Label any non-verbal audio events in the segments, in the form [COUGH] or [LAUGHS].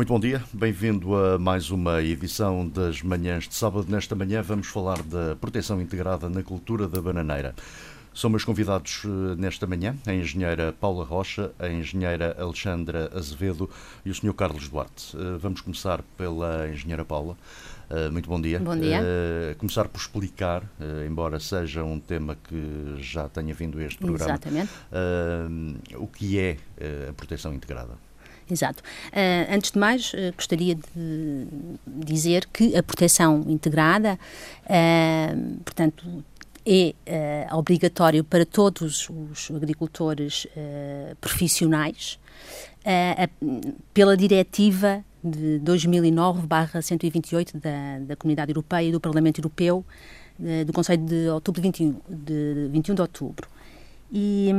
Muito bom dia, bem-vindo a mais uma edição das Manhãs de Sábado. Nesta manhã vamos falar da proteção integrada na cultura da bananeira. São meus convidados eh, nesta manhã a engenheira Paula Rocha, a engenheira Alexandra Azevedo e o Sr. Carlos Duarte. Eh, vamos começar pela engenheira Paula. Eh, muito bom dia. Bom dia. começar por explicar, embora seja um tema que já tenha vindo a este programa, Exatamente. o que é a proteção integrada. Exato. Uh, antes de mais, uh, gostaria de dizer que a proteção integrada, uh, portanto, é uh, obrigatório para todos os agricultores profissionais pela diretiva de 2009-128 da, da Comunidade Europeia e do Parlamento Europeu do Conselho de outubro de 21 de, 21 de outubro. E,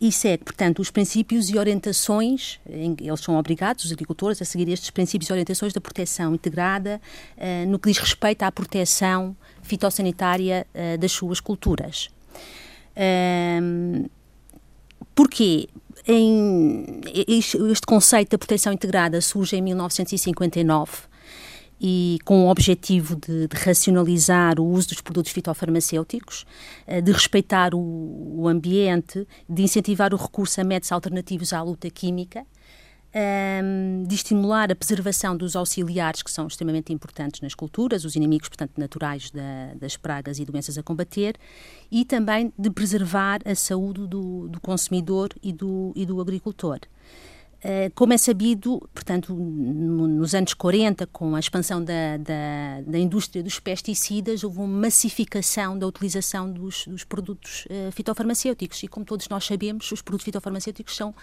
e segue, portanto, os princípios e orientações, eles são obrigados, os agricultores, a seguir estes princípios e orientações da proteção integrada uh, no que diz respeito à proteção fitossanitária uh, das suas culturas. Uh, porquê? Em, este conceito da proteção integrada surge em 1959 e com o objetivo de, de, racionalizar o uso dos produtos fitofarmacêuticos, eh, de respeitar o, o ambiente, de incentivar o recurso a métodos alternativos à luta química, ehm, de estimular a preservação dos auxiliares que são extremamente importantes nas culturas, os inimigos, portanto, naturais da, das pragas e doenças a combater, e também de preservar a saúde do, do consumidor e do, e do agricultor. Eh, como é sabido, portanto, nos anos 40, com a expansão da, da, da, indústria dos pesticidas, houve uma massificação da utilização dos, dos produtos uh, fitofarmacêuticos. E, como todos nós sabemos, os produtos fitofarmacêuticos são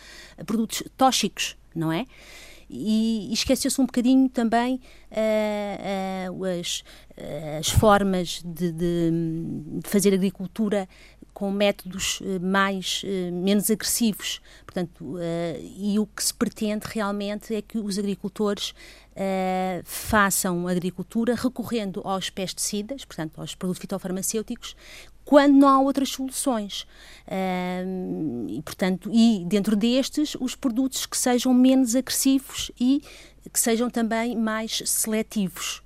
produtos tóxicos, não é? E, e esqueceu-se um bocadinho também uh, uh, as, as formas de, de, de, fazer agricultura com métodos uh, mais menos agressivos, portanto, e o que se pretende realmente é que os agricultores façam agricultura recorrendo aos pesticidas, portanto, aos produtos fitofarmacêuticos, quando não há outras soluções. e, portanto, e dentro destes, os produtos que sejam menos agressivos e que sejam também mais seletivos.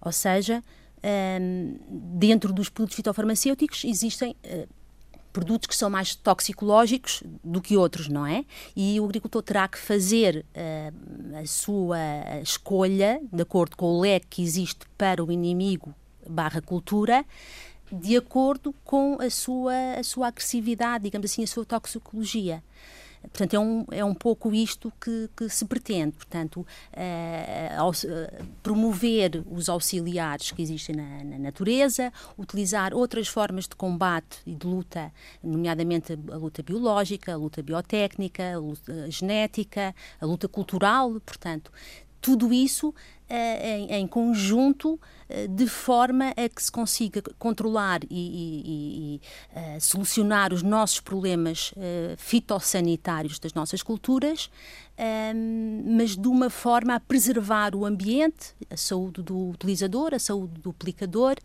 Ou seja, dentro dos produtos fitofarmacêuticos existem uh, produtos que são mais toxicológicos do que outros, não é? E o agricultor terá que fazer uh, a sua escolha de acordo com o leque que existe para o inimigo barra cultura de acordo com a sua, a sua agressividade, digamos assim, a sua toxicologia. Portanto, é um, é um pouco isto que, que se pretende. Portanto, uh, promover os auxiliares que existem na, na, natureza, utilizar outras formas de combate e de luta, nomeadamente a luta biológica, a luta biotécnica, a luta genética, a luta cultural. Portanto, tudo isso eh, em, em, conjunto eh, de forma a que se consiga controlar e, e, e uh, solucionar os nossos problemas uh, fitossanitários das nossas culturas, um, mas de uma forma a preservar o ambiente, a saúde do utilizador, a saúde do aplicador,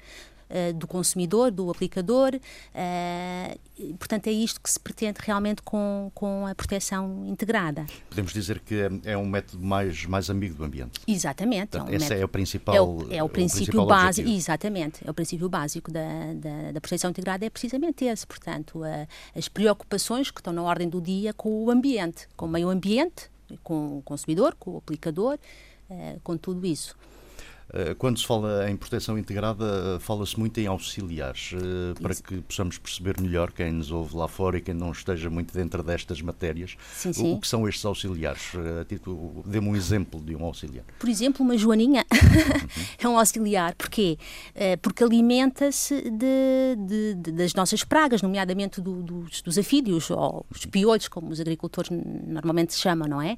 uh, do consumidor, do aplicador. Uh, portanto, é isto que se pretende realmente com, com a proteção integrada. Podemos dizer que é, é um método mais, mais amigo do ambiente. Exatamente. Portanto, é um esse método, é o principal. É o, é o princípio o básico. Exatamente. É o princípio básico da, da, da, proteção integrada, é precisamente esse. Portanto, a, as preocupações que estão na ordem do dia com o ambiente, com o meio ambiente, com o consumidor, com o aplicador, uh, com tudo isso. Eh, quando se fala em proteção integrada, eh, fala-se muito em auxiliares, eh, para que possamos perceber melhor quem nos ouve lá fora e quem não esteja muito dentro destas matérias. Sim, sim. O que são estes auxiliares? Dê-me um exemplo de um auxiliar. Por exemplo, uma joaninha uhum. [LAUGHS] é um auxiliar. Porquê? Porque alimenta-se de, de, de, das nossas pragas, nomeadamente do, dos, dos afídeos, ou os piolhos, como os agricultores normalmente se chamam, não é?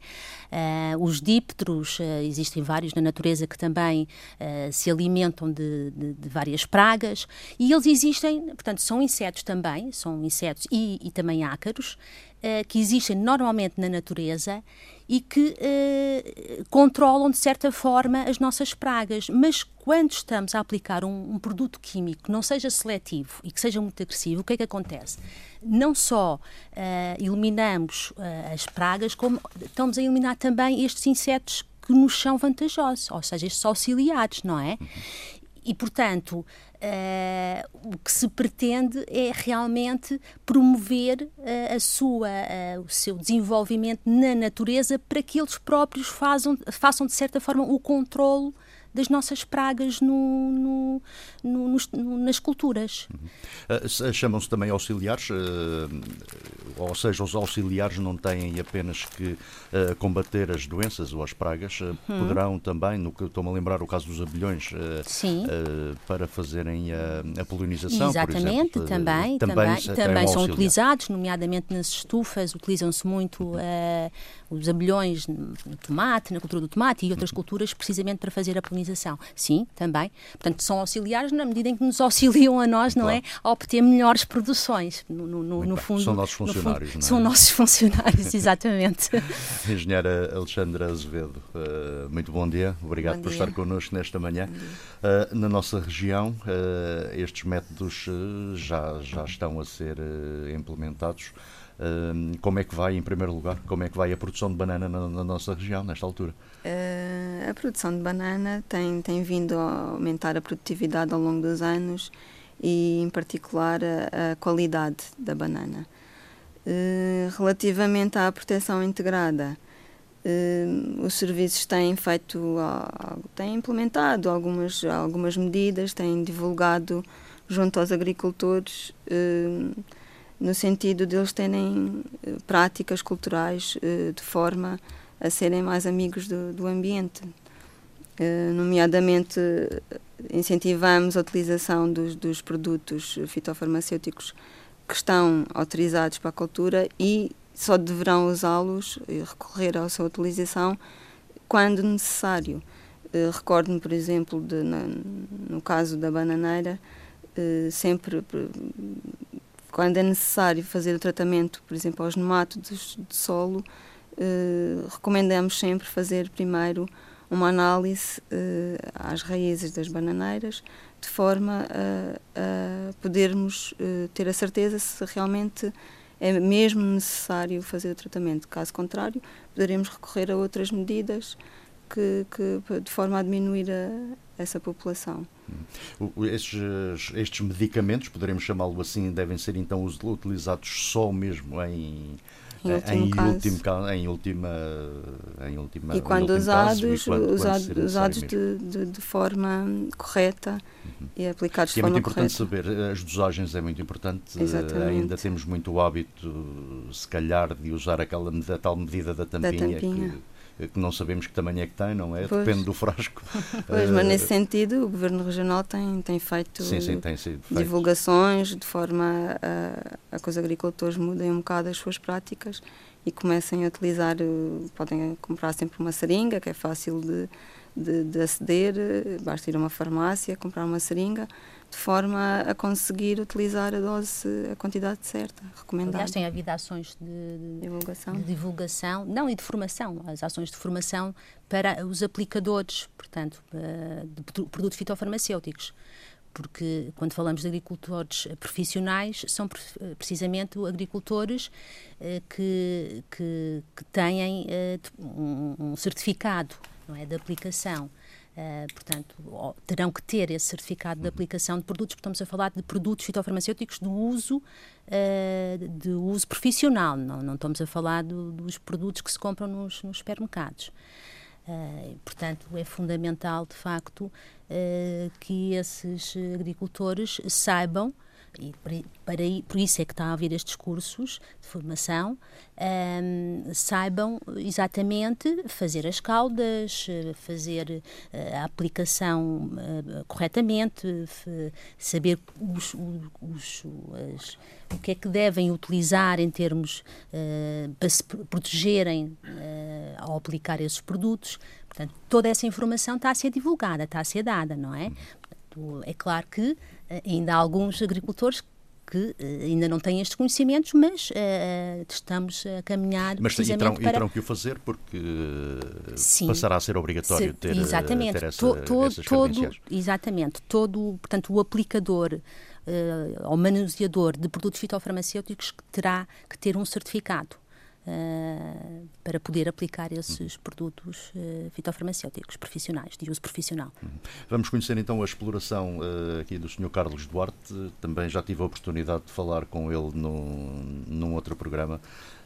os dípteros, existem vários na natureza que também uh, se alimentam de, de, de, várias pragas e eles existem, portanto, são insetos também, são insetos e, e também ácaros, uh, que existem normalmente na natureza e que uh, controlam, de certa forma, as nossas pragas. Mas quando estamos a aplicar um, um, produto químico que não seja seletivo e que seja muito agressivo, o que é que acontece? Não só eliminamos as pragas, como estamos a eliminar também estes insetos que nos são vantajosos, ou seja, estes auxiliares, não é? E, portanto, uh, o que se pretende é realmente promover uh, a sua, uh, o seu desenvolvimento na natureza para que eles próprios façam, façam de certa forma, o controle das nossas pragas no, no, no, nas culturas. Uhum. Chamam-se também auxiliares, ou seja, os auxiliares não têm apenas que combater as doenças ou as pragas, uhum. poderão também, no que estou-me a lembrar o caso dos abelhões, para fazererem a, a polinização. Exatamente, exemplo, também, também, também, também são utilizados, nomeadamente nas estufas, utilizam-se muito uh, os abelhões no tomate, na cultura do tomate e outras uhum. culturas, precisamente para fazer a polinização. Sim, também. Portanto, são auxiliares na medida em que nos [LAUGHS] auxiliam a nós, não é? claro. é? A obter melhores produções. No, no, no fundo. São nossos funcionários, fundo, não é? São nossos [LAUGHS] funcionários, [LAUGHS] exatamente. Engenheira Alexandra Azevedo, uh, muito bom dia. Obrigado bom por dia. estar connosco nesta manhã. Uh, na nossa região, uh, estes métodos já, já estão a ser implementados como é que vai, em primeiro lugar, como é que vai a produção de banana na, na nossa região, nesta altura? Uh, a produção de banana tem, tem vindo a aumentar a produtividade ao longo dos anos e, em particular, a, a qualidade da banana. Uh, relativamente à proteção integrada, uh, os serviços têm feito, têm implementado algumas, algumas medidas, têm divulgado junto aos agricultores no sentido de eles terem eh, práticas culturais eh, de forma a serem mais amigos do, do ambiente. Eh, nomeadamente, incentivamos a utilização dos, dos produtos fitofarmacêuticos que estão autorizados para a cultura e só deverão usá-los e recorrer à sua utilização quando necessário. Recordo-me, por exemplo, de, no caso da bananeira, sempre quando é necessário fazer o tratamento, por exemplo, aos nematodos de solo, eh, recomendamos sempre fazer primeiro uma análise eh, às raízes das bananeiras, de forma a, a podermos eh, ter a certeza se realmente é mesmo necessário fazer o tratamento. Caso contrário, poderemos recorrer a outras medidas que, que de forma a diminuir a, essa população. Estes, estes medicamentos, poderemos chamá-lo assim, devem ser então utilizados só mesmo em, em último, em, caso. último em última em última e quando usados caso, e quando, usados, quando usados de, de, de, forma correta uhum. e aplicados de e forma é muito importante correta. saber as dosagens é muito importante Exatamente. ainda temos muito o hábito se calhar de usar aquela a tal medida da tampinha, da tampinha. Que, que não sabemos que tamanho é que tem, não é? Pois. Depende do frasco. [LAUGHS] Pois, mas nesse sentido o Governo Regional tem, tem feito sim, sim, tem divulgações de forma a, a que os agricultores mudem um bocado as suas práticas e comecem a utilizar, podem comprar sempre uma seringa, que é fácil de, de, de aceder, basta ir a uma farmácia, comprar uma seringa, de forma a conseguir utilizar a dose, a quantidade certa, recomendada. Aliás, tem havido ações de, divulgação. de divulgação, não, e de formação, as ações de formação para os aplicadores, portanto, eh, de produtos fitofarmacêuticos porque quando falamos de agricultores profissionais, são precisamente agricultores eh, que, que, que têm eh, um certificado não é, de aplicação Uh, portanto, terão que ter esse certificado de aplicação de produtos, porque estamos a falar de produtos fitofarmacêuticos de uso, uh, de uso profissional, não, não estamos a falar do, dos produtos que se compram nos, nos supermercados. Uh, portanto, é fundamental, de facto, que esses agricultores saibam e para, por isso é que está a haver estes cursos de formação, um, saibam exatamente fazer as caudas, fazer eh, a aplicação uh, corretamente, saber os, os, as, o que é que devem utilizar em termos uh, para se protegerem uh, ao aplicar esses produtos. Portanto, toda essa informação está a ser divulgada, está a ser dada, não é? Portanto, é claro que ainda há alguns agricultores que uh, ainda não têm estes conhecimentos, mas uh, estamos a caminhar mas precisamente terão, para... terão que o fazer porque Sim, passará a ser obrigatório ter, exatamente, ter essa, to, to, todo, Exatamente. Todo, portanto, o aplicador uh, ou manuseador de produtos fitofarmacêuticos terá que ter um certificado uh, para poder aplicar esses produtos uh, fitofarmacêuticos profissionais, de uso profissional. Uhum. Vamos conhecer então a exploração uh, aqui do Sr. Carlos Duarte. Também já tive a oportunidade de falar com ele num, num outro programa.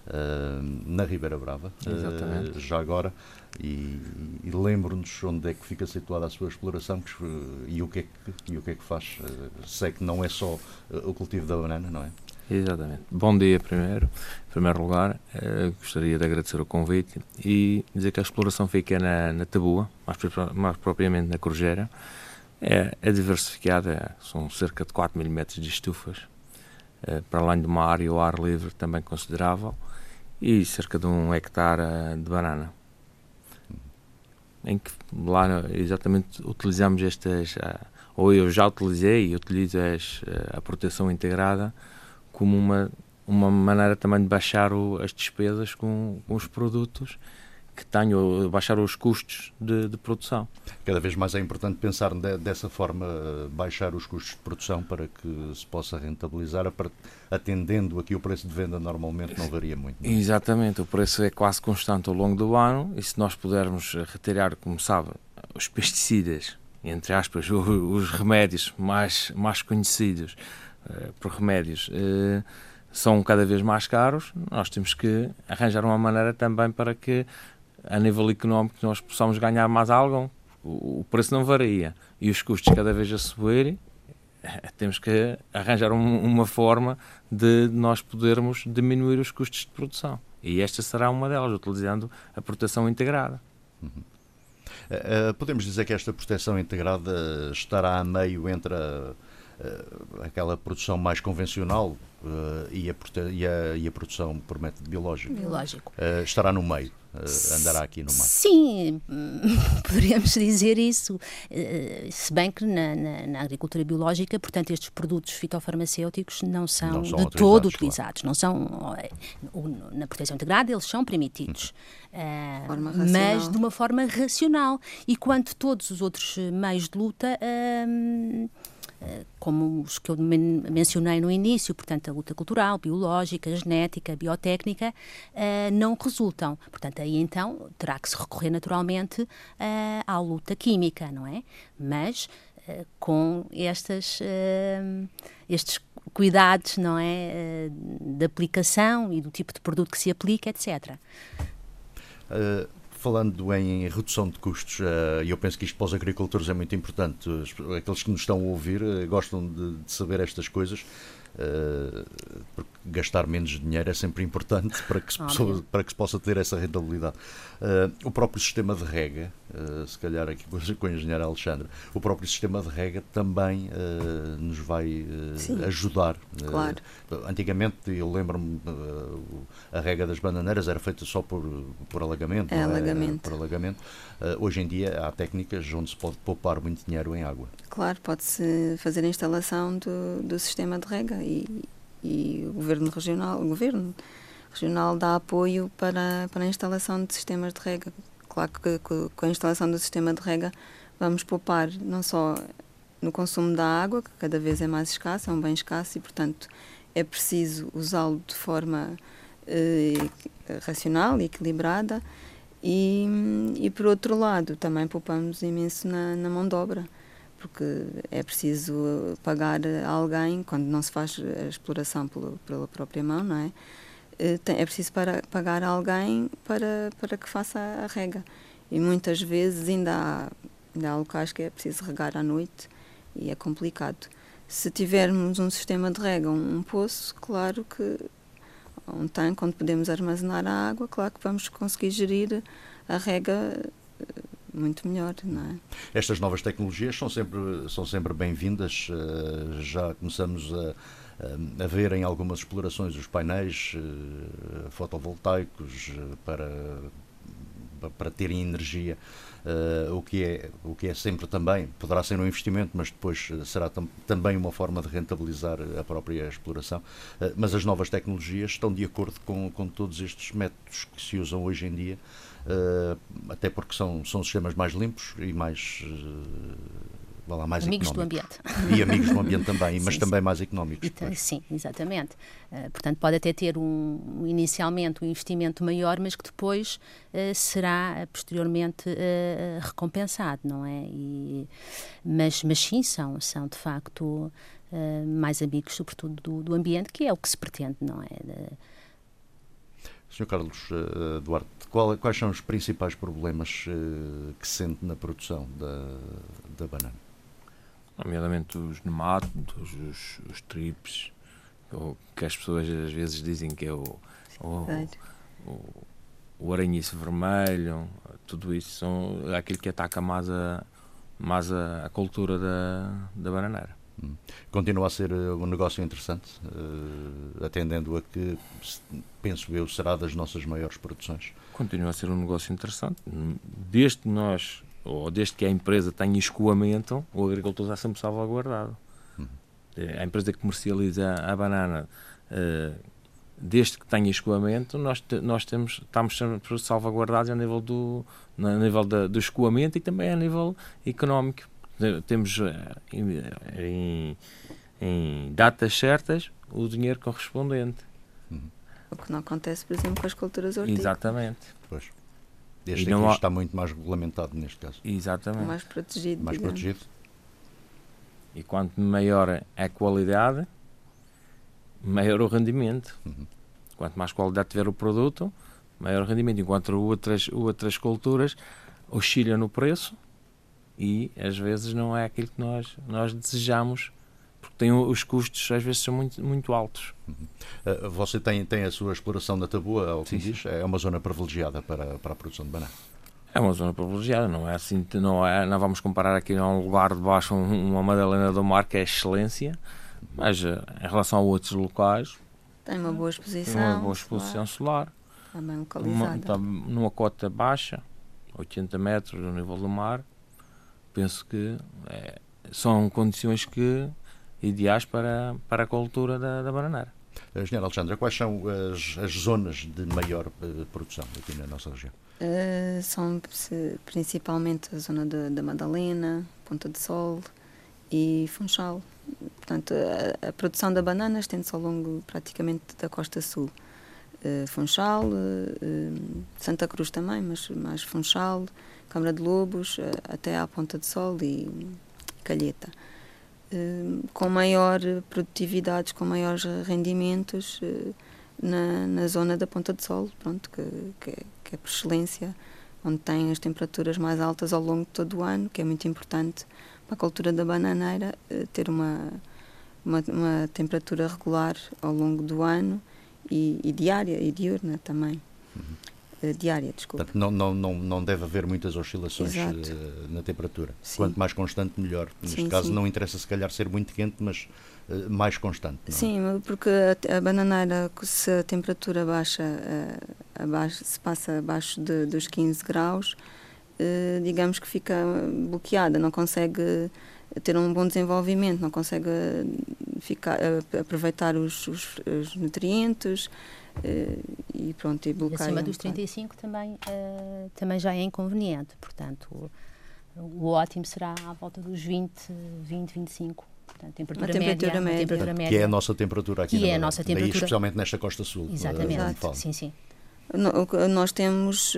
Uh, na Ribeira Brava, uh, já agora, e, e lembro-nos onde é que fica situada a sua exploração que, e, o que é que, e o que é que faz. Uh, sei que não é só o cultivo da banana, não é? Exatamente. Bom dia primeiro. Em primeiro lugar, eh, gostaria de agradecer o convite e dizer que a exploração fica na, na Tabua, mais, mais propriamente na Corjeira. É, é, diversificada, são cerca de 4 mil metros de estufas, eh, para além de uma área ao ar livre também considerável e cerca de um hectare eh, de banana. Em que lá exatamente utilizamos estas, ou eu já utilizei e utilizo as, a proteção integrada como uma, uma maneira também de baixar o, as despesas com, com, os produtos que tenho, baixar os custos de, de, produção. Cada vez mais é importante pensar de, dessa forma, baixar os custos de produção para que se possa rentabilizar, atendendo aqui o preço de venda normalmente não varia muito. Não é? Exatamente, o preço é quase constante ao longo do ano e se nós pudermos retirar, como sabe, os pesticidas, entre aspas, [LAUGHS] os remédios mais, mais conhecidos, por remédios uh, são cada vez mais caros, nós temos que arranjar uma maneira também para que, a nível económico, nós possamos ganhar mais algo. O, preço não varia e os custos cada vez a subir, eh, temos que arranjar um, uma forma de nós podermos diminuir os custos de produção. E esta será uma delas, utilizando a proteção integrada. Uhum. Uh, podemos dizer que esta proteção integrada estará a meio entre a aquela produção mais convencional uh, e, a, e, a, e, a, produção por método biológico. Biológico. Uh, estará no meio, andará aqui no meio. Sim, [LAUGHS] poderíamos dizer isso. se bem que na, na, na, agricultura biológica, portanto, estes produtos fitofarmacêuticos não são, não são de todo utilizados. Claro. Não são, na proteção integrada, eles são permitidos. Uhum. mas de uma forma racional. E quanto todos os outros meios de luta como os que eu mencionei no início, portanto, a luta cultural, biológica, genética, biotécnica, uh, não resultam. Portanto, aí então terá que se recorrer naturalmente uh, à luta química, não é? Mas com estas, estes cuidados, não é? de aplicação e do tipo de produto que se aplica, etc. Uh, falando em redução de custos, eh, e eu penso que isto para os agricultores é muito importante, aqueles que nos estão a ouvir eh, gostam de, saber estas coisas, eh, porque gastar menos dinheiro é sempre importante para que se, possa, para que se possa ter essa rentabilidade. o próprio sistema de rega, se calhar aqui com o engenheiro Alexandre, o próprio sistema de rega também nos vai ajudar. Claro. antigamente, eu lembro-me, a rega das bananeiras era feita só por, por alagamento. É, alagamento. por alagamento. hoje em dia há técnicas onde se pode poupar muito dinheiro em água. Claro, pode-se fazer a instalação do, do sistema de rega e, e o governo regional, o governo regional dá apoio para, para a instalação de sistemas de rega. Claro que, com a instalação do sistema de rega vamos poupar não só no consumo da água, que cada vez é mais escasso, é um bem escasso e, portanto, é preciso usá-lo de forma eh, racional e equilibrada. E, e, por outro lado, também poupamos imenso na, na mão de obra porque é preciso pagar alguém, quando não se faz a exploração pela, própria mão, não é? Eh, é preciso para, pagar alguém para, para que faça a rega. E muitas vezes ainda há, ainda há locais que é preciso regar à noite e é complicado. Se tivermos um sistema de rega, um, um poço, claro que um tanque onde podemos armazenar a água, claro que vamos conseguir gerir a rega muito melhor, não é? Estas novas tecnologias são sempre, são sempre bem-vindas. Uh, já começamos a, a ver em algumas explorações os painéis uh, fotovoltaicos uh, para, para terem energia. O, que é, o que é sempre também, poderá ser um investimento, mas depois será tam também uma forma de rentabilizar a própria exploração. Mas as novas tecnologias estão de acordo com, com todos estes métodos que se usam hoje em dia uh, até porque são, são sistemas mais limpos e mais uh, lá, mais amigos económicos. do ambiente. E amigos do ambiente também, [LAUGHS] mas Sim, também sim. mais económicos. E, sim, exatamente. Uh, portanto, pode até ter um, inicialmente um investimento maior, mas que depois uh, será posteriormente uh, recompensado, não é? E, mas, mas sim, são, são de facto mais amigos, sobretudo do, do, ambiente, que é o que se pretende, não é? Sr. Carlos Duarte, qual, quais são os principais problemas que sente na produção da, da banana? nomeadamente os nematodos, os, os trips, ou que as pessoas às vezes dizem que é o, o, o, o aranhiço vermelho, tudo isso são aquilo que ataca mais a, mais a, a cultura da, da bananeira. Continua a ser um negócio interessante, uh, atendendo a que, penso eu, será das nossas maiores produções. Continua a ser um negócio interessante. Desde que nós ou desde que a empresa tenha escoamento, o agricultor está sempre salvaguardado. Uhum. A empresa que comercializa a banana, uh, desde que tenha escoamento, nós, te, nós temos, estamos sempre salvaguardados a nível do, a nível da, do escoamento e também a nível económico. Temos em, em datas certas o dinheiro correspondente. Uhum. O que não acontece, por exemplo, com as culturas hortícolas. Exatamente. Pois. Este aqui há... está muito mais regulamentado neste caso. Exatamente. Mais protegido. Mais digamos. protegido. E quanto maior é a qualidade, maior o rendimento. Uhum. Quanto mais qualidade tiver o produto, maior o rendimento. Enquanto outras, outras culturas oscilam no preço e às vezes não é aquilo que nós, nós desejamos porque tem, os custos às vezes são muito, muito altos. Uhum. Você tem, tem a sua exploração da Tabua, ao que diz, é uma zona privilegiada para, para a produção de banana. É uma zona privilegiada, não é assim, não, é, não vamos comparar aqui a um lugar de baixo, uma Madalena do Mar que é excelência, mas em relação a outros locais tem uma boa exposição, tem uma boa exposição solar, solar bem localizada. Uma, está numa cota baixa, 80 metros do nível do mar, penso que é, são condições que ideais para, para a cultura da, da bananeira. Engenheira Alexandra, quais são as, as zonas de maior uh, produção aqui na nossa região? Uh, são principalmente a zona da, da Madalena, Ponta de Sol e Funchal. Portanto, a, a produção da banana estende-se ao longo praticamente da costa sul. Uh, Funchal, Santa Cruz também, mas mais Funchal, Câmara de Lobos, até à Ponta de Sol e Calheta. Com maior produtividades, com maiores rendimentos na, na zona da Ponta de Sol, pronto, que, que, é, que é por excelência, onde tem as temperaturas mais altas ao longo de todo o ano, que é muito importante para a cultura da bananeira ter uma, uma, uma temperatura regular ao longo do ano e, e diária e diurna também. Uhum. diária, desculpa. Portanto, não, não, não, não deve haver muitas oscilações uh, na temperatura. Sim. Quanto mais constante, melhor. Neste sim, caso, sim. não interessa se calhar ser muito quente, mas uh, mais constante. É? Sim, porque a, a, bananeira, se a temperatura baixa, uh, abaixo, se passa abaixo de, dos 15 graus, digamos que fica bloqueada, não consegue ter um bom desenvolvimento, não consegue ficar, aproveitar os, os, os nutrientes. Uh, e pronto, e bloqueia. Acima um dos 35 também, uh, também já é inconveniente, portanto, o, o, ótimo será à volta dos 20, 20, 25. Portanto, temperatura, temperatura média, média. temperatura média. Que é a nossa temperatura aqui. Que é a nossa temperatura. Daí, especialmente nesta costa sul. Exatamente, sim, sim. No, nós temos,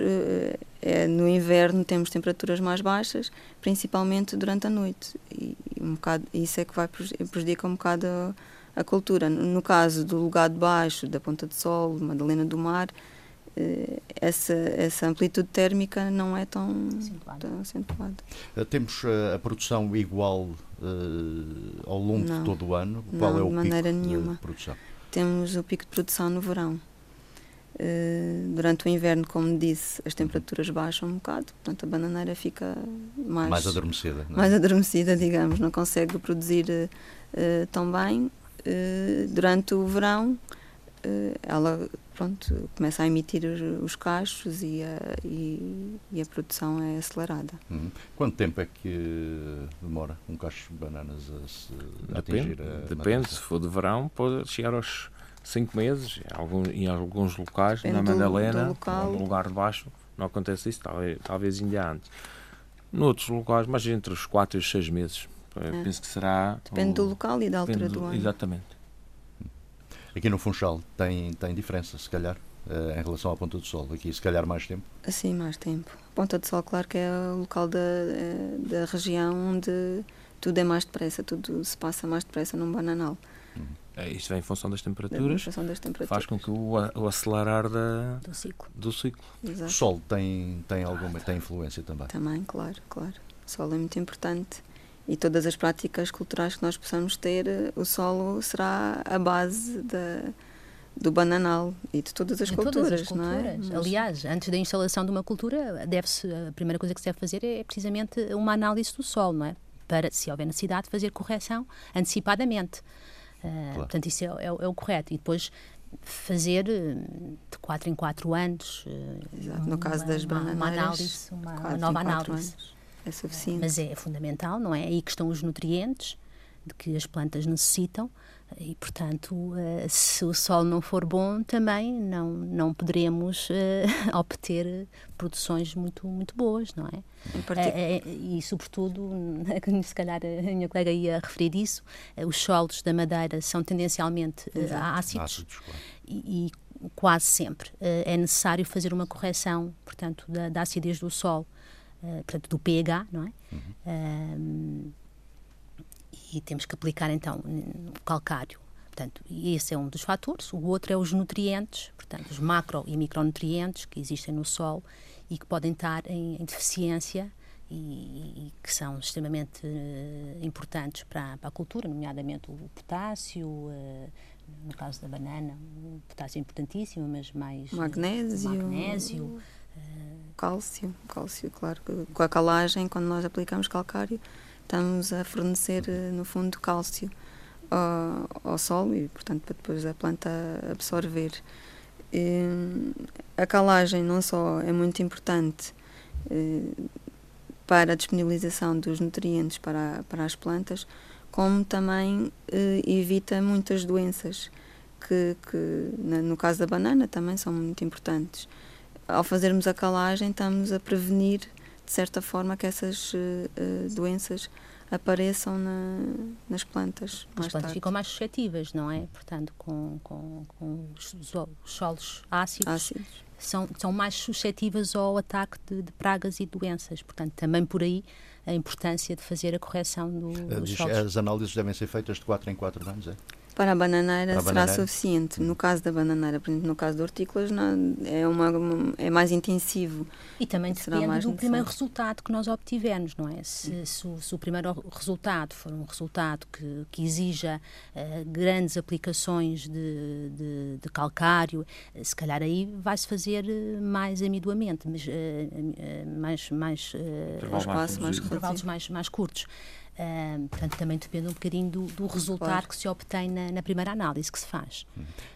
é, no inverno, temos temperaturas mais baixas, principalmente durante a noite. E, um bocado, isso é que vai prejudicar um bocado a, a cultura. No caso do lugar de baixo, da Ponta de Sol, Madalena do Mar, essa, essa amplitude térmica não é tão acentuada. Tão acentuada. Temos a produção igual uh, ao longo não, de todo o ano? Qual não, é o de maneira pico nenhuma. de produção? Temos o pico de produção no verão. Uh, durante o inverno, como disse, as temperaturas baixam um bocado, portanto a bananeira fica mais, mais adormecida. Não é? Mais adormecida, digamos, não consegue produzir uh, tão bem. Uh, durante o verão, ela pronto, começa a emitir os, os cachos e a, e, e a, produção é acelerada. Uhum. Quanto tempo é que demora um cacho de bananas a se depende, atingir a Depende, se for de verão, pode chegar aos 5 meses. Em alguns, em alguns locais, Depende na Madalena, do no lugar de baixo, não acontece isso, talvez, talvez ainda antes. Noutros locais, mas entre os 4 e os 6 meses, É. Penso que será. Depende o... do local e da altura do, do ano. Exatamente. Aqui no Funchal tem, tem diferença, se calhar, uh, em relação à Ponta do Sol. Aqui, se calhar, mais tempo? Sim, mais tempo. Ponta do Sol, claro que é o local da, eh, da região onde tudo é mais depressa, tudo se passa mais depressa num bananal. É, isto vem em função das temperaturas, função das temperaturas. faz com que o, o acelerar da, do ciclo. Do ciclo. O sol tem, tem alguma tem influência também? Também, claro, claro. O sol é muito importante. E todas as práticas culturais que nós possamos ter, o solo será a base da, do bananal e de todas as, culturas, todas as culturas, não é? Mas... Aliás, antes da instalação de uma cultura, deve-se a primeira coisa que se deve fazer é precisamente uma análise do solo, não é? Para, se houver necessidade, fazer correção antecipadamente. Uh, claro. Portanto, isso é, é, é, o correto. E depois fazer eh, de 4 em 4 anos Exato. no caso das uma, uma análise, uma, uma nova análise. É suficiente. Mas é fundamental, não é? Aí que estão os nutrientes de que as plantas necessitam e, portanto, eh, se o sol não for bom, também não, não poderemos eh, [LAUGHS] obter produções muito, muito boas, não é? é e, sobretudo, [LAUGHS] se calhar a minha colega ia referir isso, os solos da madeira são tendencialmente ácidos, ácidos claro. e, e, quase sempre é necessário fazer uma correção, portanto, da, da acidez do solo, portanto, do pH, não é? Uhum e temos que aplicar então o calcário. Portanto, esse é um dos fatores. O outro é os nutrientes, portanto, os macro e micronutrientes que existem no solo e que podem estar em, em deficiência e, e, que são extremamente uh, importantes para, para, a cultura, nomeadamente o potássio, uh, no caso da banana, o potássio é importantíssimo, mas mais magnésio, magnésio uh, cálcio, cálcio, claro, com a calagem, quando nós aplicamos calcário, estamos a fornecer, eh, no fundo, cálcio ao, ao solo e, portanto, para depois a planta absorver. E, a calagem não só é muito importante eh, para a disponibilização dos nutrientes para, para as plantas, como também eh, evita muitas doenças que, que na, no caso da banana também são muito importantes. Ao fazermos a calagem, estamos a prevenir de certa forma, que essas uh, doenças apareçam na, nas plantas. As plantas tarde. ficam mais suscetíveis, não é? Portanto, com, com, com os, os solos ácidos, ácidos. São, são mais suscetíveis ao ataque de, de, pragas e doenças. Portanto, também por aí a importância de fazer a correção do, dos solos. As análises devem ser feitas de 4 em 4 anos, é? Para a bananeira Para a será bananeira. suficiente. No caso da bananeira, por exemplo, no caso de hortícolas, não, é, uma, é mais intensivo. E também depende do necessário. primeiro resultado que nós obtivermos, não é? Se, se, o, se o, primeiro resultado for um resultado que, que exija uh, grandes aplicações de, de, de, calcário, se calhar aí vai-se fazer eh, mais amidoamente, mas uh, mais, mais, uh, mais, mais, mais, mais curtos. Uh, portanto, também depende um bocadinho do, do resultado claro. que se obtém na, na, primeira análise que se faz.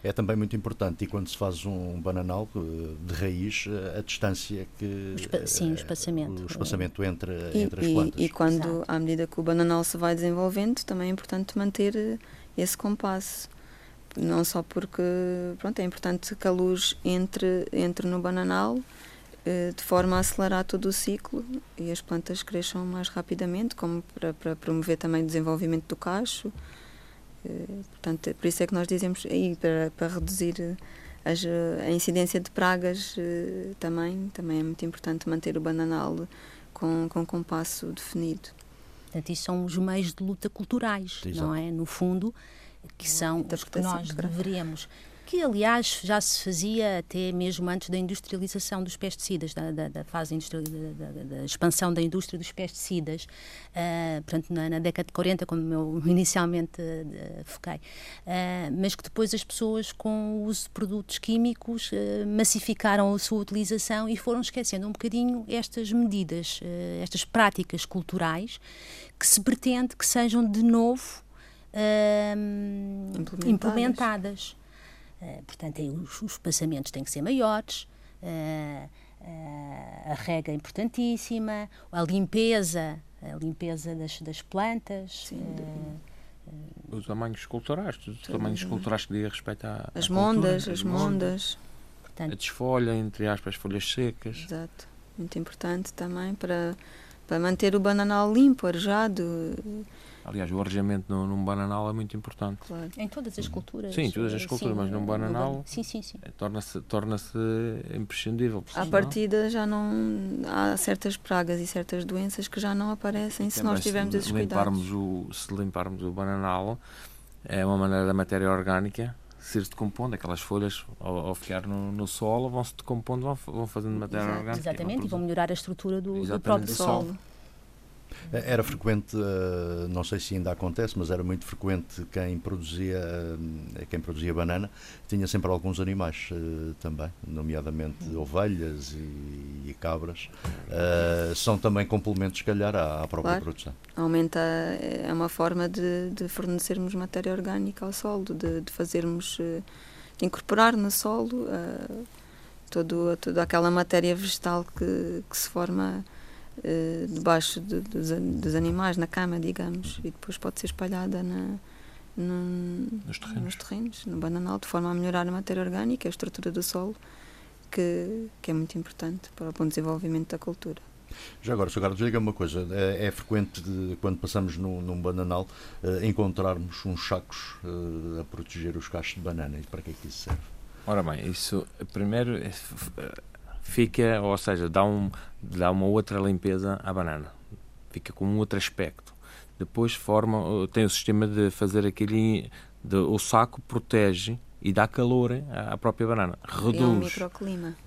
É também muito importante, e quando se faz um bananal eh, de raiz, eh, a distância que. O sim, o espaçamento. O espaçamento entre, e, entre as plantas. E, e quando, Exato. à medida que o bananal se vai desenvolvendo, também é importante manter esse compasso. Não só porque pronto, é importante que a luz entre, entre no bananal eh, de forma a acelerar todo o ciclo e as plantas cresçam mais rapidamente, como para, para promover também o desenvolvimento do cacho. Eh, portanto, é por isso é que nós dizemos aí para, para reduzir as, a incidência de pragas eh, também, também é muito importante manter o bananal com, com compasso definido. Portanto, isso são os meios de luta culturais, Exato. não é? No fundo, que são os que nós deveríamos que aliás já se fazia até mesmo antes da industrialização dos pesticidas, da, da, da fase da, da, expansão da indústria dos pesticidas, uh, portanto na, na, década de 40, como eu [LAUGHS] inicialmente uh, foquei, uh, mas que depois as pessoas com o uso de produtos químicos massificaram a sua utilização e foram esquecendo um bocadinho estas medidas, estas práticas culturais que se pretende que sejam de novo implementadas. implementadas. Eh, portanto, aí os, os passamentos têm que ser maiores, uh, uh, a rega é importantíssima, a limpeza, a limpeza das, das plantas. os tamanhos culturais, os tamanhos culturais que diga respeito à. As à mondas, cultura, as mondas. Portanto, a desfolha, entre aspas, folhas secas. Exato. Muito importante também para, para manter o bananal limpo, arejado Aliás, o arejamento num, num bananal é muito importante. Claro. Em todas as culturas. Sim, todas as sim, culturas, mas num no bananal- ban- Sim, sim, sim. Torna-se torna imprescindível. À partida já não há certas pragas e certas doenças que já não aparecem se Também nós tivermos esses cuidados. o, se limparmos o bananal, é uma maneira da matéria orgânica se decompondo. Aquelas folhas, ao, ao ficar no, no solo, vão se decompondo, vão, vão fazendo matéria Exato. orgânica. Exatamente, e vão melhorar a estrutura do, do próprio do solo. solo. Era frequente, eh, não sei se ainda acontece, mas era muito frequente quem produzia, eh, quem produzia banana tinha sempre alguns animais eh, também, nomeadamente ovelhas e, e cabras. São também complementos, se calhar, à, à própria Claro. produção. Aumenta, é uma forma de, de fornecermos matéria orgânica ao solo, de, de fazermos, de incorporar no solo todo, toda aquela matéria vegetal que, que se forma eh, debaixo de- dos, dos animais, na cama, digamos, e depois pode ser espalhada na, no- Nos terrenos. nos terrenos, no bananal, de forma a melhorar a matéria orgânica, a estrutura do solo, que, que é muito importante para o bom desenvolvimento da cultura. Já agora, Sr. Carlos, diga-me uma coisa: é, é frequente, de- quando passamos num, num bananal, eh, encontrarmos uns sacos eh, a proteger os cachos de banana? E para que é que isso serve? Ora bem, isso primeiro é fica, ou seja, dá, um, dá uma outra limpeza à banana, fica com um outro aspecto. Depois forma, uh, tem o sistema de fazer aquele, de, o saco protege e dá calor à à própria banana, É um reduz,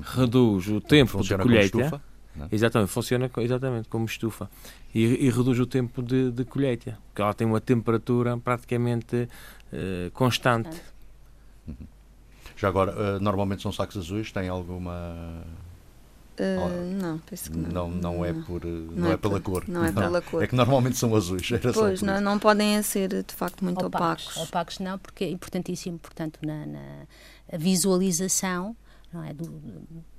reduz o tempo Funciona de como colheita. estufa? não é? Exatamente, funciona exatamente como estufa e, e reduz o tempo de, de colheita, porque ela tem uma temperatura praticamente eh, constante. Já agora, eh, normalmente são sacos azuis, tem alguma. Uh, Oh, não, penso que não. Não, não, é por, eh, não, é pela cor. Não é pela cor. É que normalmente são azuis. [LAUGHS] Pois, por não, não podem ser de facto muito opacos. opacos. Opacos não, porque é importantíssimo, portanto, na, na a visualização não é, do,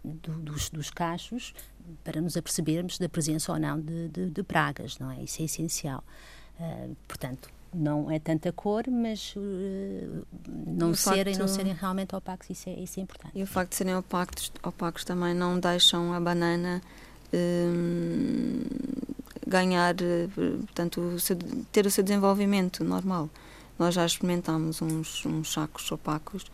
do- dos, dos cachos para nos apercebermos da presença ou não de, de- de pragas, não é? Isso é essencial. Ah, portanto, não é tanta cor, mas uh, não serem, não serem realmente opacos, isso é, isso é importante. E o facto de serem opacos, opacos também não deixam a banana hum, ganhar, eh, portanto, o seu- ter o seu desenvolvimento normal. Nós já experimentámos uns, uns sacos opacos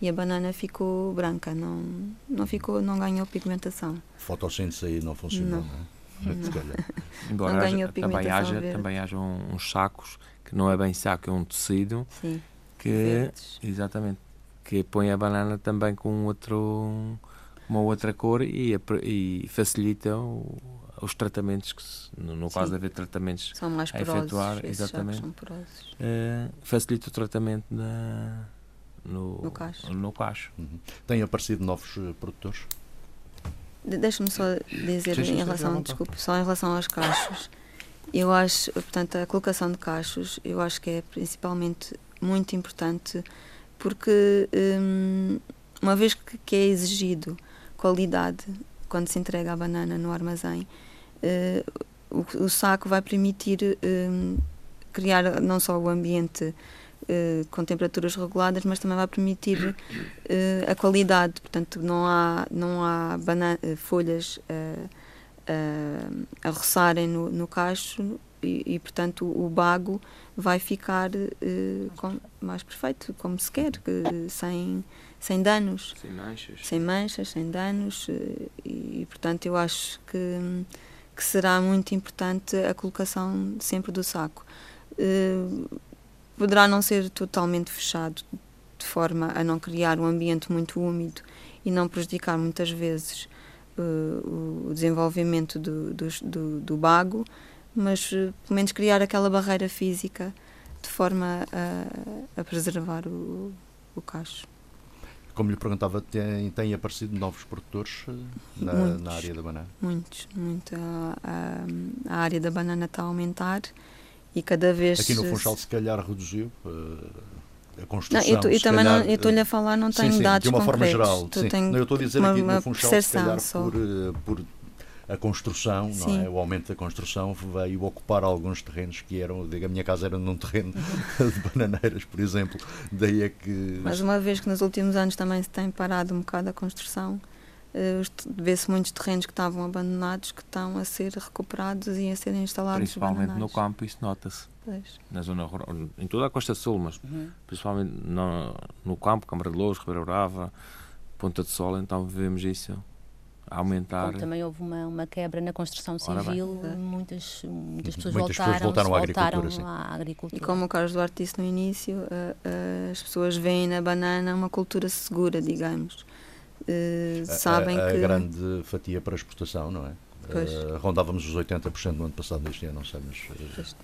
e a banana ficou branca, não, não, ficou, não ganhou pigmentação. Fotossíntese aí não funciona, Não. não, é? Embora Não haja- ganhou também, pigmentação haja, verde. também haja um- uns sacos que não é bem saco, é um tecido Sim, que verdes. exatamente que põe a banana também com outro uma outra cor e, e facilita o- os tratamentos que se- no, no caso Sim. de haver tratamentos São mais a efetuar, esses exatamente. são porosos. eh, facilita o tratamento na, no, No cacho. no cacho. Uhum. Têm aparecido novos eh, produtores? De- Deixa-me só dizer em relação, desculpe, só em relação aos cachos. Eu acho, portanto, a colocação de cachos, eu acho que é principalmente muito importante porque hum, uma vez que, que é exigido qualidade quando se entrega a banana no armazém, eh, o, o saco vai permitir hum, criar não só o ambiente eh, com temperaturas reguladas, mas também vai permitir eh, a qualidade. Portanto, não há, não há folhas eh, eh, a roçarem no, no cacho e, e, portanto, o bago vai ficar eh, com- mais perfeito, como se quer, que- sem, sem danos Sem manchas. sem manchas, sem danos eh, e, portanto eu acho que, que será muito importante a colocação sempre do saco. Eh, Poderá não ser totalmente fechado de forma a não criar um ambiente muito úmido e não prejudicar muitas vezes eh, o desenvolvimento do, dos- do, do bago, mas eh, pelo menos criar aquela barreira física de forma a, a preservar o, o cacho. Como lhe perguntava, têm, têm aparecido novos produtores eh, na, Muitos. na área da banana? Muitos, muito. A, a- a área da banana está a aumentar e cada vez. Aqui no Funchal, se calhar, reduziu eh, a Não, construção. eu, tô- eu se também não, calhar, eu estou-lhe eh, a falar, não sim, tenho sim, dados de uma forma concretos. geral. Tu sim. tenho Não, eu estou a dizer uma- aqui uma no Funchal, se calhar, só. por, eh, por a construção, não Sim. é? o aumento da construção veio ocupar alguns terrenos que eram, digo, a minha casa era num terreno [LAUGHS] de bananeiras, por exemplo, daí é que... Mas uma vez que nos últimos anos também se tem parado um bocado a construção, vê-se muitos terrenos que estavam abandonados que estão a ser recuperados e a serem instalados Principalmente bananais. no campo, isso nota-se. Na zona rural, em toda a Costa Sul, mas uhum. principalmente no, no campo, Câmara de Louros, Ribeira Brava, Ponta de Sol, então vemos isso a aumentar. Como também houve uma, uma quebra na construção civil, muitas, muitas pessoas muitas voltaram, pessoas voltaram, à, voltaram agricultura, à, agricultura, E como o Carlos Duarte disse no início, uh, uh, as pessoas veem na banana uma cultura segura, digamos. Uh, sabem a, a que. grande fatia para exportação, não é? Uh, rondávamos os 80% no ano passado, este ano, não sei, mas uh,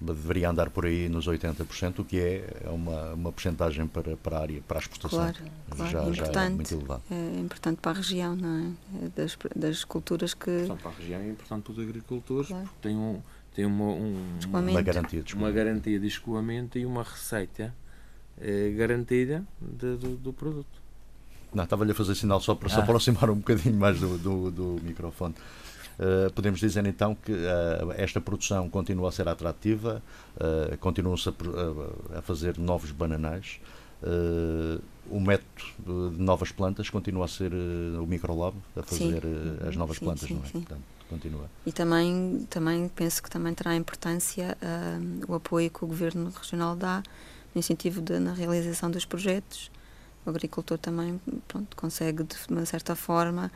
deveria andar por aí nos 80%, o que é, é uma, uma porcentagem para, para a área, para a exportação. Claro, claro. Já, importante, já é muito elevado. É importante para a região, não é? é das, das culturas que. Para a região é importante para os agricultores, claro. porque tem, um, tem uma, um, uma, garantia de uma garantia de escoamento e uma receita eh, garantida de, do, do produto. Não, estava-lhe a fazer sinal só para ah. se aproximar um bocadinho mais do, do, do microfone. Uh, podemos dizer então que uh, esta produção continua a ser atrativa, uh, continuam-se a, a, fazer novos bananais. o método de novas plantas continua a ser o microlab a fazer sim. as novas sim, plantas, sim, não é? Portanto, continua. E também, também penso que também terá importância o apoio que o Governo Regional dá no incentivo de, na realização dos projetos o agricultor também pronto, consegue, de uma certa forma,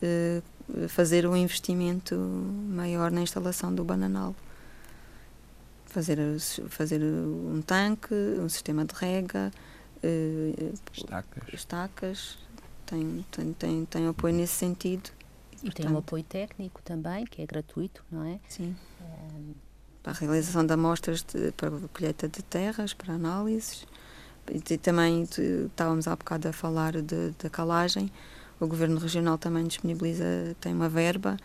eh, fazer um investimento maior na instalação do bananal. Fazer, fazer um tanque, um sistema de rega, eh, estacas. estacas tem, tem, tem, tem apoio nesse sentido. E tem um apoio técnico também, que é gratuito, não é? Sim. Um, para a realização de amostras de, para a colheita de terras, para análises. E também estávamos há bocado a falar da calagem. O Governo Regional também disponibiliza, tem uma verba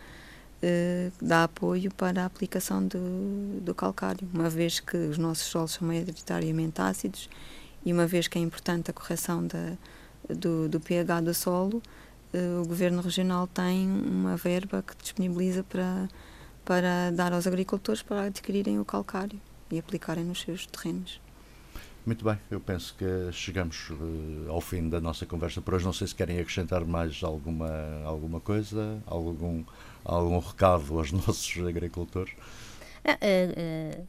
eh, que dá apoio para a aplicação do, do calcário, uma vez que os nossos solos são maioritariamente ácidos e uma vez que é importante a correção da, do, do pH do solo, eh, o Governo Regional tem uma verba que disponibiliza para, para dar aos agricultores para adquirirem o calcário e aplicarem nos seus terrenos. Muito bem, eu penso que chegamos uh, ao fim da nossa conversa por hoje. Não sei se querem acrescentar mais alguma, alguma coisa, algum, algum recado aos [LAUGHS] nossos agricultores. É, é,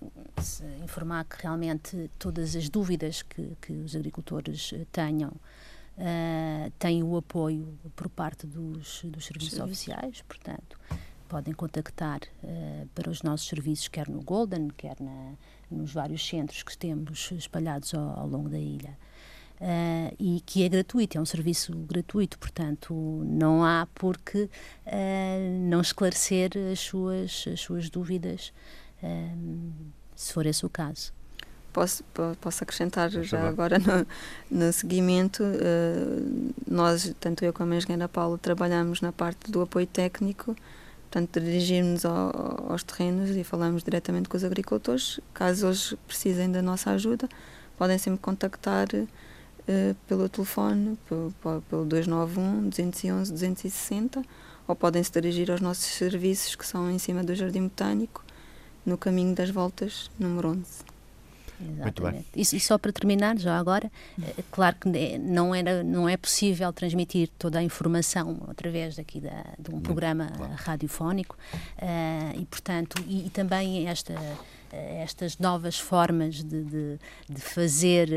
informar que realmente todas as dúvidas que, que os agricultores tenham têm o apoio por parte dos, dos serviços Sim. oficiais, portanto, podem contactar para os nossos serviços, quer no Golden, quer na, nos vários centros que temos espalhados ao, ao longo da ilha. Uh, e que é gratuito, é um serviço gratuito, portanto não há por que uh, não esclarecer as suas, as suas dúvidas, uh, se for esse o caso. Posso, posso acrescentar já agora no, no seguimento, nós, tanto eu como a engenheira Paula, trabalhamos na parte do apoio técnico Portanto, dirigimos ao, aos terrenos e falamos diretamente com os agricultores. Caso eles precisem da nossa ajuda, podem sempre contactar uh, pelo telefone, pelo, pelo 291 211 260, ou podem se dirigir aos nossos serviços que são em cima do Jardim Botânico, no caminho das voltas, número 11. Exatamente. E, e, só para terminar, já agora, é, claro que não, era, não é possível transmitir toda a informação através daqui da, de um programa claro. radiofónico uh, e, portanto, e, e também esta estas novas formas de, de, de fazer,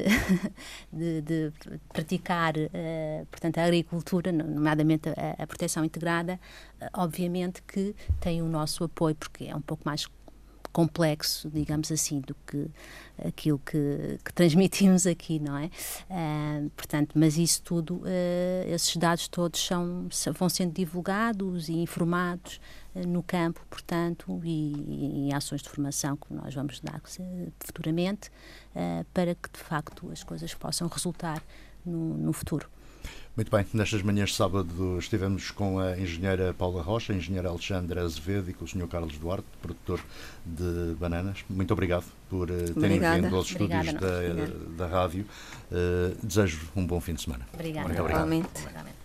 [LAUGHS] de, de, praticar, uh, portanto, a agricultura, nomeadamente a, a proteção integrada, uh, obviamente que tem o nosso apoio, porque é um pouco mais complexo, digamos assim, do que aquilo que, que transmitimos aqui, não é? Uh, portanto, mas isso tudo, uh, esses dados todos são, vão sendo divulgados e informados uh, no campo, portanto, e, em ações de formação que nós vamos dar futuramente, para que de facto as coisas possam resultar no, no futuro. Muito bem, nestas manhãs de sábado estivemos com a engenheira Paula Rocha, a engenheira Alexandra Azevedo e com o Sr. Carlos Duarte, produtor de bananas. Muito obrigado por uh, terem Obrigada. vindo aos estúdios da, da, rádio. Uh, desejo um bom fim de semana. Obrigada. Muito obrigado.